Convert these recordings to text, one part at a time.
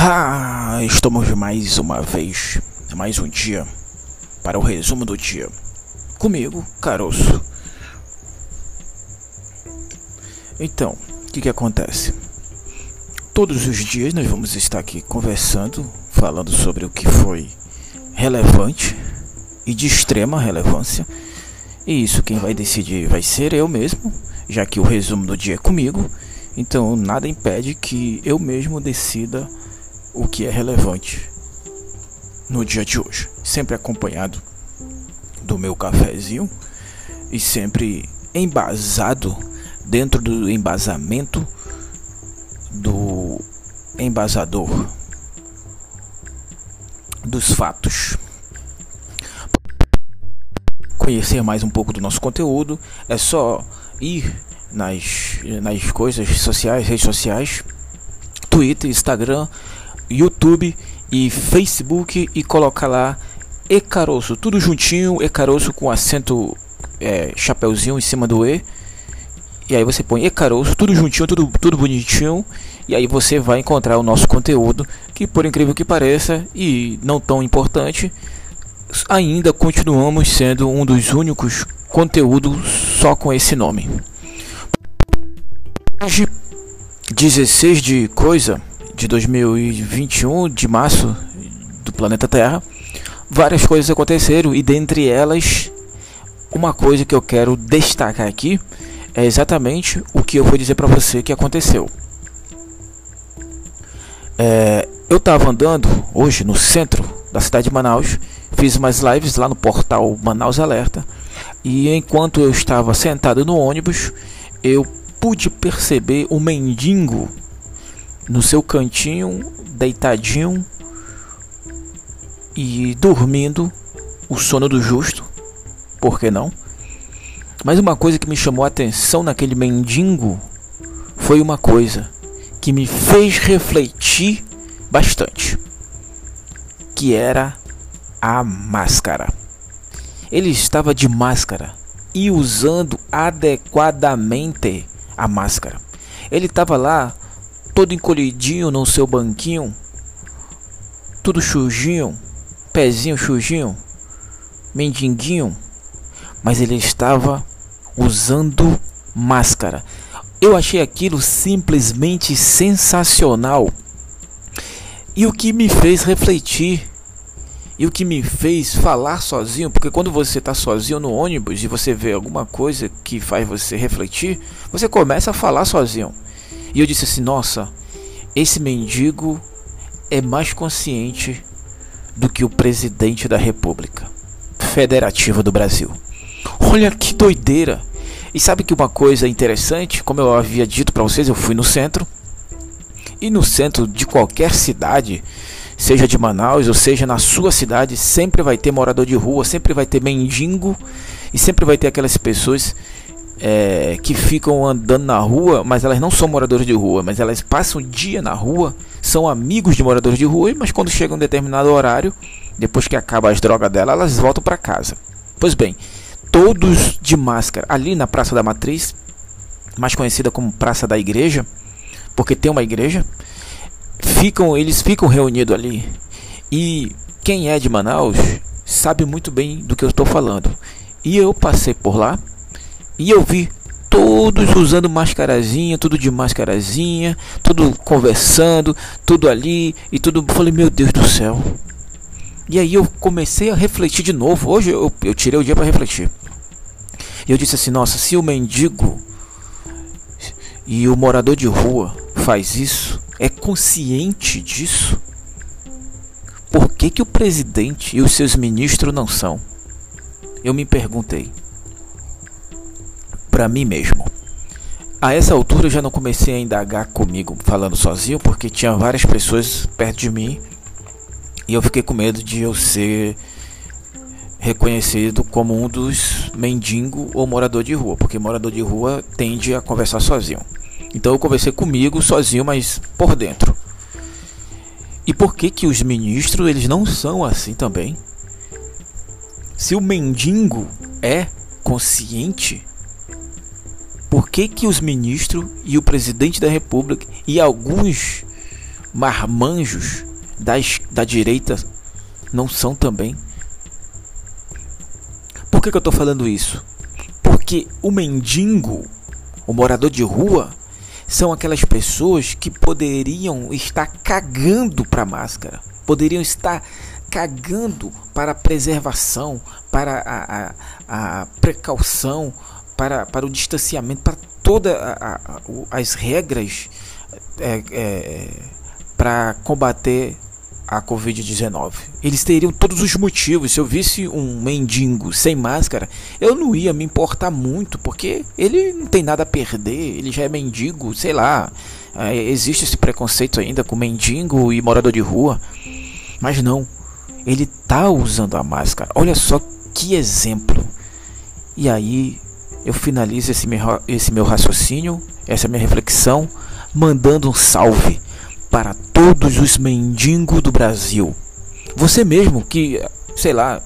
Ah, estamos mais uma vez, mais um dia, para o resumo do dia. Comigo, Caroço. Então, o que, que acontece? Todos os dias nós vamos estar aqui conversando, falando sobre o que foi relevante e de extrema relevância. E isso quem vai decidir vai ser eu mesmo, já que o resumo do dia é comigo. Então nada impede que eu mesmo decida o que é relevante no dia de hoje. Sempre acompanhado do meu cafezinho e sempre embasado dentro do embasamento do embasador dos fatos. Conhecer mais um pouco do nosso conteúdo é só ir nas, nas coisas sociais, redes sociais, Twitter, Instagram, YouTube e Facebook e colocar lá E tudo juntinho, E com acento é, chapeuzinho em cima do E. E aí você põe E tudo juntinho, tudo, tudo bonitinho. E aí você vai encontrar o nosso conteúdo, que por incrível que pareça e não tão importante, ainda continuamos sendo um dos únicos conteúdos só com esse nome. Hoje, 16 de coisa, de 2021, de março do planeta Terra, várias coisas aconteceram e dentre elas, uma coisa que eu quero destacar aqui é exatamente o que eu vou dizer para você que aconteceu. É, eu estava andando hoje no centro da cidade de Manaus, fiz umas lives lá no portal Manaus Alerta e enquanto eu estava sentado no ônibus, eu pude perceber o mendigo no seu cantinho, deitadinho e dormindo o sono do justo, por que não? Mas uma coisa que me chamou a atenção naquele mendigo foi uma coisa que me fez refletir bastante, que era a máscara. Ele estava de máscara e usando adequadamente a máscara. Ele estava lá todo encolhidinho no seu banquinho, tudo sujinho, pezinho sujinho, mendinguinho, mas ele estava usando máscara. Eu achei aquilo simplesmente sensacional. E o que me fez refletir e o que me fez falar sozinho, porque quando você está sozinho no ônibus e você vê alguma coisa que faz você refletir, você começa a falar sozinho. E eu disse assim: nossa, esse mendigo é mais consciente do que o presidente da República Federativa do Brasil. Olha que doideira! E sabe que uma coisa interessante, como eu havia dito para vocês, eu fui no centro. E no centro de qualquer cidade, seja de Manaus ou seja na sua cidade, sempre vai ter morador de rua, sempre vai ter mendigo e sempre vai ter aquelas pessoas é, que ficam andando na rua, mas elas não são moradores de rua, mas elas passam o dia na rua, são amigos de moradores de rua, mas quando chega um determinado horário, depois que acaba as drogas dela, elas voltam para casa. Pois bem, todos de máscara ali na Praça da Matriz, mais conhecida como Praça da Igreja, porque tem uma igreja, ficam eles ficam reunidos ali. E quem é de Manaus sabe muito bem do que eu estou falando. E eu passei por lá e eu vi todos usando mascarazinha, tudo de mascarazinha, tudo conversando, tudo ali e tudo. Falei, meu Deus do céu. E aí eu comecei a refletir de novo. Hoje eu, eu tirei o dia para refletir. E eu disse assim: nossa, se o mendigo e o morador de rua faz isso, é consciente disso, por que, que o presidente e os seus ministros não são? Eu me perguntei para mim mesmo. A essa altura eu já não comecei a indagar comigo falando sozinho, porque tinha várias pessoas perto de mim e eu fiquei com medo de eu ser reconhecido como um dos mendigo ou morador de rua, porque morador de rua tende a conversar sozinho. Então eu conversei comigo sozinho, mas por dentro. E por que que os ministros eles não são assim também? Se o mendigo é consciente que, que os ministros e o presidente da república e alguns marmanjos da, da direita não são também. Por que, que eu estou falando isso? Porque o mendigo, o morador de rua, são aquelas pessoas que poderiam estar cagando para a máscara, poderiam estar cagando para a preservação, para a, a, a precaução, para, para o distanciamento, para todas as regras é, é, para combater a Covid-19. Eles teriam todos os motivos. Se eu visse um mendigo sem máscara, eu não ia me importar muito, porque ele não tem nada a perder, ele já é mendigo, sei lá. É, existe esse preconceito ainda com mendigo e morador de rua. Mas não, ele tá usando a máscara. Olha só que exemplo. E aí eu finalizo esse meu, esse meu raciocínio, essa minha reflexão, mandando um salve para todos os mendigos do Brasil. Você mesmo que, sei lá,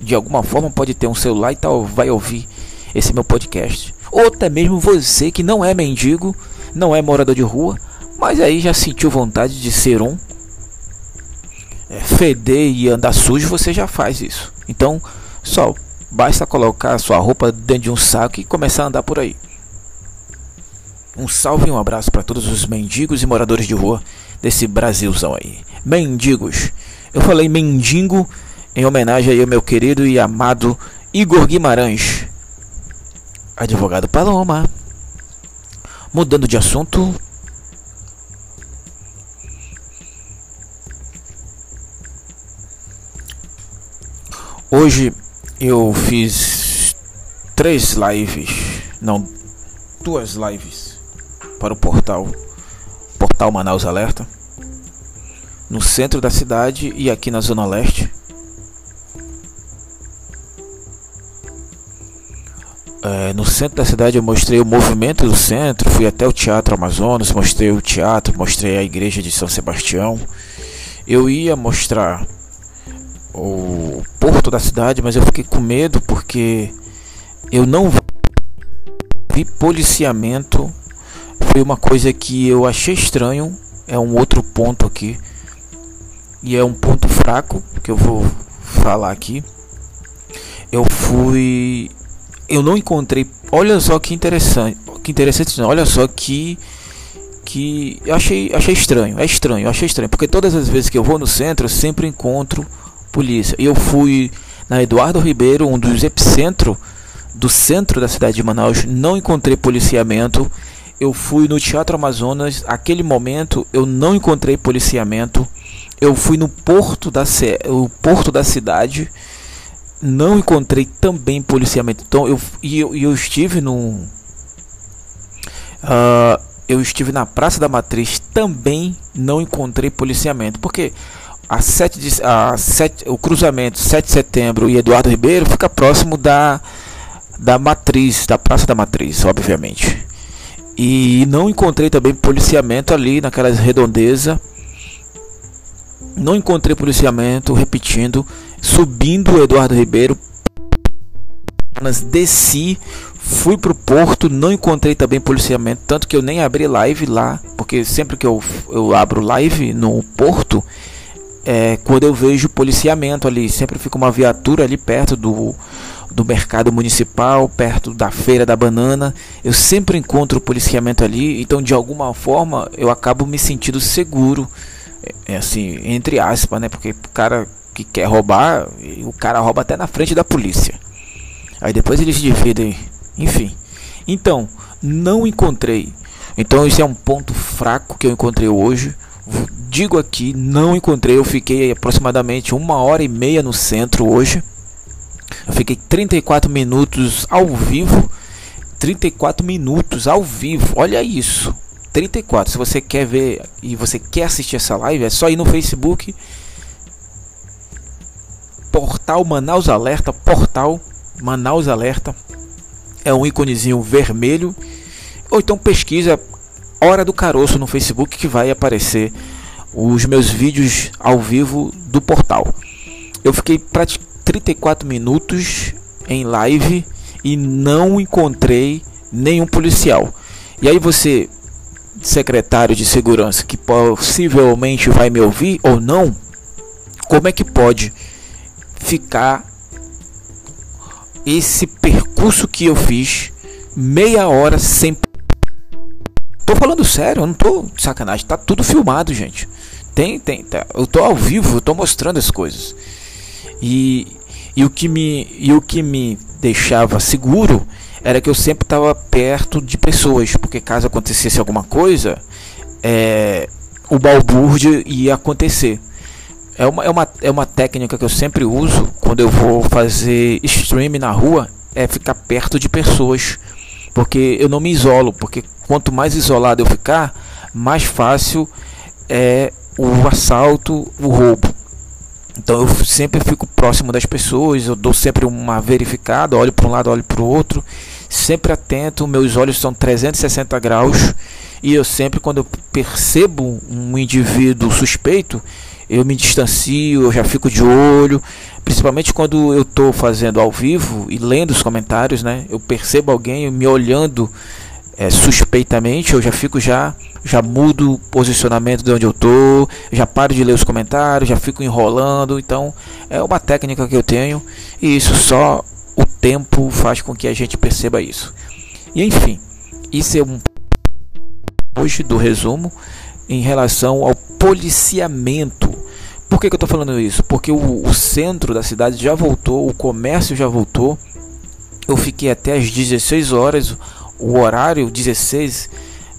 de alguma forma pode ter um celular e tal, vai ouvir esse meu podcast. Ou até mesmo você que não é mendigo, não é morador de rua, mas aí já sentiu vontade de ser um. É, feder e andar sujo, você já faz isso. Então, só basta colocar sua roupa dentro de um saco e começar a andar por aí. Um salve e um abraço para todos os mendigos e moradores de rua desse Brasilzão aí. Mendigos. Eu falei mendigo em homenagem ao meu querido e amado Igor Guimarães, advogado Paloma. Mudando de assunto. Hoje eu fiz três lives, não, duas lives para o portal Portal Manaus Alerta no centro da cidade e aqui na zona leste. É, no centro da cidade eu mostrei o movimento do centro, fui até o Teatro Amazonas, mostrei o teatro, mostrei a igreja de São Sebastião. Eu ia mostrar o porto da cidade, mas eu fiquei com medo porque eu não vi policiamento foi uma coisa que eu achei estranho. É um outro ponto aqui. E é um ponto fraco que eu vou falar aqui. Eu fui. Eu não encontrei. Olha só que interessante. Que interessante, não. Olha só que. Que eu achei, achei estranho. É estranho, achei estranho. Porque todas as vezes que eu vou no centro, eu sempre encontro polícia. E eu fui na Eduardo Ribeiro, um dos epicentros do centro da cidade de Manaus. Não encontrei policiamento eu fui no Teatro Amazonas, aquele momento eu não encontrei policiamento. Eu fui no porto da, o porto da cidade, não encontrei também policiamento. Então eu e eu, eu, estive no uh, eu estive na Praça da Matriz, também não encontrei policiamento, porque a 7 de, a 7, o cruzamento 7 de setembro e Eduardo Ribeiro fica próximo da da Matriz, da Praça da Matriz, obviamente. E não encontrei também policiamento ali naquelas redondezas. Não encontrei policiamento, repetindo, subindo o Eduardo Ribeiro. Desci, fui pro porto, não encontrei também policiamento, tanto que eu nem abri live lá, porque sempre que eu, eu abro live no porto, é quando eu vejo policiamento ali, sempre fica uma viatura ali perto do do mercado municipal, perto da feira da banana. Eu sempre encontro policiamento ali, então de alguma forma eu acabo me sentindo seguro. É, é assim, entre aspas, né? Porque o cara que quer roubar, o cara rouba até na frente da polícia. Aí depois eles dividem, enfim. Então, não encontrei. Então isso é um ponto fraco que eu encontrei hoje. Digo aqui, não encontrei. Eu fiquei aproximadamente uma hora e meia no centro hoje. Eu fiquei 34 minutos ao vivo. 34 minutos ao vivo. Olha isso. 34. Se você quer ver e você quer assistir essa live, é só ir no Facebook. Portal Manaus Alerta. Portal Manaus Alerta. É um íconezinho vermelho. Ou então pesquisa Hora do Caroço no Facebook que vai aparecer os meus vídeos ao vivo do portal. Eu fiquei praticamente 34 minutos em live e não encontrei nenhum policial. E aí você secretário de segurança que possivelmente vai me ouvir ou não, como é que pode ficar esse percurso que eu fiz meia hora sem. Tô falando sério, eu não tô sacanagem, tá tudo filmado, gente. Tem, tem, tá, eu tô ao vivo, eu tô mostrando as coisas. E, e o que me e o que me deixava seguro era que eu sempre estava perto de pessoas, porque caso acontecesse alguma coisa, é, o balbúrdio ia acontecer. É uma, é, uma, é uma técnica que eu sempre uso quando eu vou fazer stream na rua, é ficar perto de pessoas. Porque eu não me isolo, porque quanto mais isolado eu ficar, mais fácil é o assalto, o roubo. Então eu sempre fico próximo das pessoas, eu dou sempre uma verificada, olho para um lado, olho para o outro, sempre atento, meus olhos são 360 graus e eu sempre quando eu percebo um indivíduo suspeito, eu me distancio, eu já fico de olho, principalmente quando eu estou fazendo ao vivo e lendo os comentários, né? Eu percebo alguém me olhando é, suspeitamente, eu já fico já já mudo o posicionamento de onde eu tô, já paro de ler os comentários, já fico enrolando, então é uma técnica que eu tenho e isso só o tempo faz com que a gente perceba isso. E enfim, isso é um hoje do resumo em relação ao policiamento. Por que, que eu estou falando isso? Porque o, o centro da cidade já voltou, o comércio já voltou. Eu fiquei até às 16 horas, o horário 16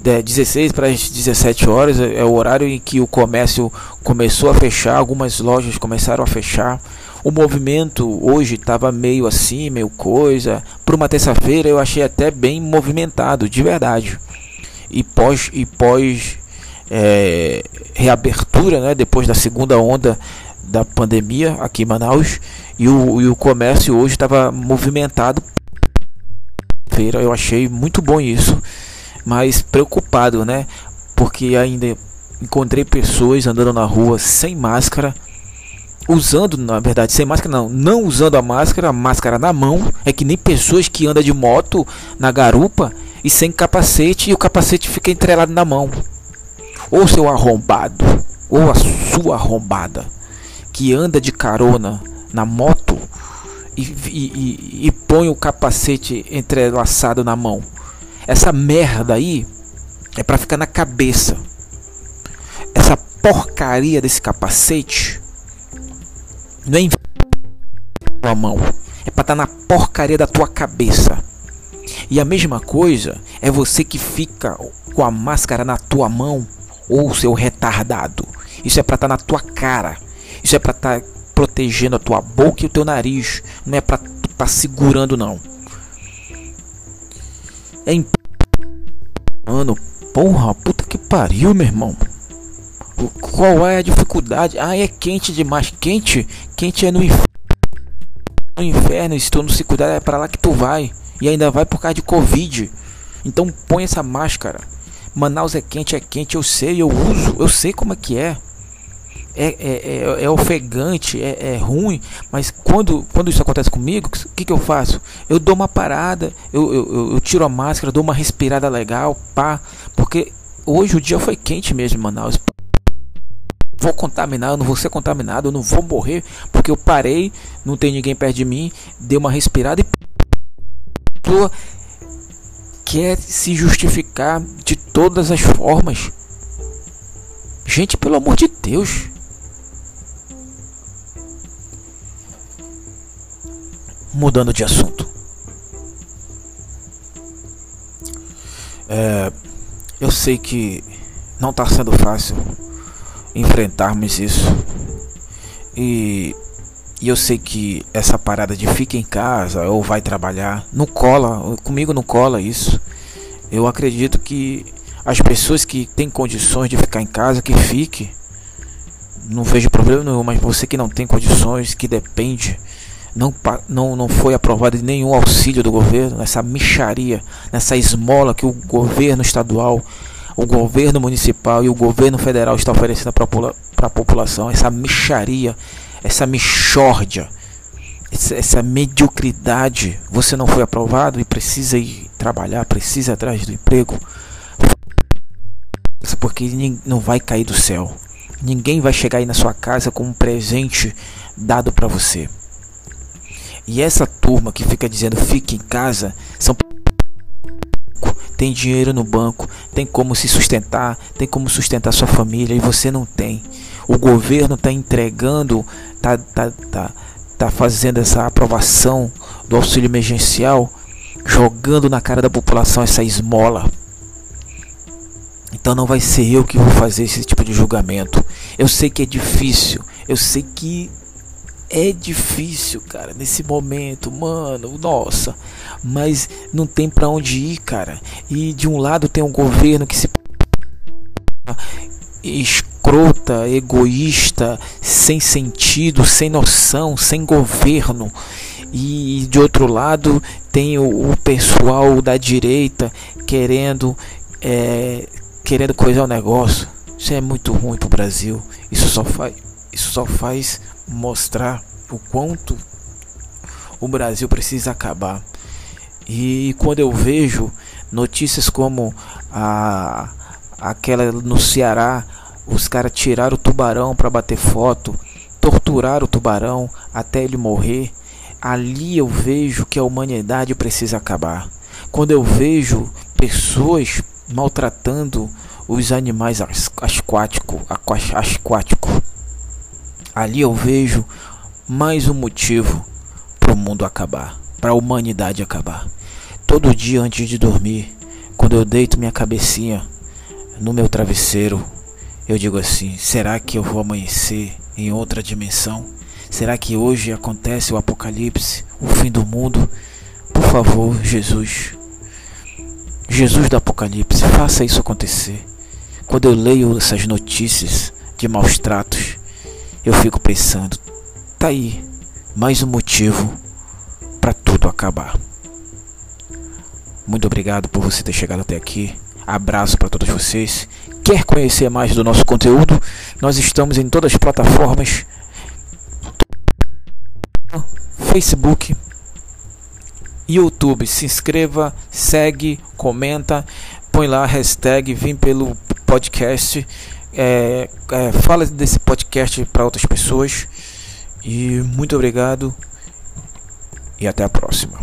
de 16 para as 17 horas é o horário em que o comércio começou a fechar, algumas lojas começaram a fechar. O movimento hoje estava meio assim, meio coisa. Para uma terça-feira eu achei até bem movimentado, de verdade. E pós e pós é, reabertura, né, depois da segunda onda da pandemia aqui em Manaus, e o, e o comércio hoje estava movimentado. Eu achei muito bom isso mas preocupado, né? Porque ainda encontrei pessoas andando na rua sem máscara, usando, na verdade, sem máscara não, não usando a máscara, a máscara na mão, é que nem pessoas que andam de moto na garupa e sem capacete e o capacete fica entrelado na mão. Ou seu arrombado, ou a sua arrombada, que anda de carona na moto e, e, e, põe o capacete entrelaçado na mão. Essa merda aí é para ficar na cabeça. Essa porcaria desse capacete não é tua mão, é para estar tá na porcaria da tua cabeça. E a mesma coisa é você que fica com a máscara na tua mão ou seu retardado. Isso é para estar tá na tua cara. Isso é para estar tá protegendo a tua boca e o teu nariz. Não é para tá segurando não. É imp Mano, porra, puta que pariu, meu irmão. Qual é a dificuldade? Ah, é quente demais. Quente? Quente é no inferno. No inferno, se tu não se cuidar, é pra lá que tu vai. E ainda vai por causa de Covid. Então põe essa máscara. Manaus é quente, é quente, eu sei, eu uso, eu sei como é que é é, é, é, é ofegante, é, é, ruim, mas quando, quando isso acontece comigo, o que, que eu faço? Eu dou uma parada, eu, eu, eu tiro a máscara, dou uma respirada legal, pá, porque hoje o dia foi quente mesmo em Manaus. Vou contaminar, eu não vou ser contaminado, eu não vou morrer, porque eu parei, não tem ninguém perto de mim, dei uma respirada e pessoa quer se justificar de todas as formas. Gente, pelo amor de Deus. Mudando de assunto. É, eu sei que não está sendo fácil enfrentarmos isso. E, e, eu sei que essa parada de fica em casa ou vai trabalhar não cola, comigo não cola isso. Eu acredito que as pessoas que têm condições de ficar em casa, que fique. Não vejo problema nenhum, mas você que não tem condições, que depende não, não, não foi aprovado nenhum auxílio do governo, essa micharia, nessa esmola que o governo estadual, o governo municipal e o governo federal está oferecendo para a população, essa micharia, essa michórdia, essa, essa mediocridade. Você não foi aprovado e precisa ir trabalhar, precisa ir atrás do emprego. porque não vai cair do céu. Ninguém vai chegar aí na sua casa com um presente dado para você. E essa turma que fica dizendo fique em casa são tem dinheiro no banco, tem como se sustentar, tem como sustentar sua família e você não tem. O governo está entregando, tá, tá, tá, tá fazendo essa aprovação do auxílio emergencial, jogando na cara da população essa esmola. Então não vai ser eu que vou fazer esse tipo de julgamento. Eu sei que é difícil, eu sei que é difícil, cara, nesse momento, mano, nossa, mas não tem para onde ir, cara. E de um lado tem um governo que se escrota, egoísta, sem sentido, sem noção, sem governo. E de outro lado tem o, o pessoal da direita querendo é, querendo coisar o negócio. Isso é muito ruim pro Brasil. Isso só faz isso só faz mostrar o quanto o Brasil precisa acabar. E quando eu vejo notícias como a aquela no Ceará, os caras tiraram o tubarão para bater foto, torturaram o tubarão até ele morrer. Ali eu vejo que a humanidade precisa acabar. Quando eu vejo pessoas maltratando os animais aquáticos, aquático, ali eu vejo mais um motivo para o mundo acabar, para a humanidade acabar. Todo dia antes de dormir, quando eu deito minha cabecinha no meu travesseiro, eu digo assim: será que eu vou amanhecer em outra dimensão? Será que hoje acontece o apocalipse, o fim do mundo? Por favor, Jesus, Jesus do apocalipse, faça isso acontecer. Quando eu leio essas notícias de maus tratos, eu fico pensando: tá aí, mais um motivo para tudo acabar. Muito obrigado por você ter chegado até aqui. Abraço para todos vocês. Quer conhecer mais do nosso conteúdo? Nós estamos em todas as plataformas: Facebook, YouTube. Se inscreva, segue, comenta, põe lá a hashtag Vim pelo podcast. É, é, fala desse podcast para outras pessoas. E muito obrigado. E até a próxima.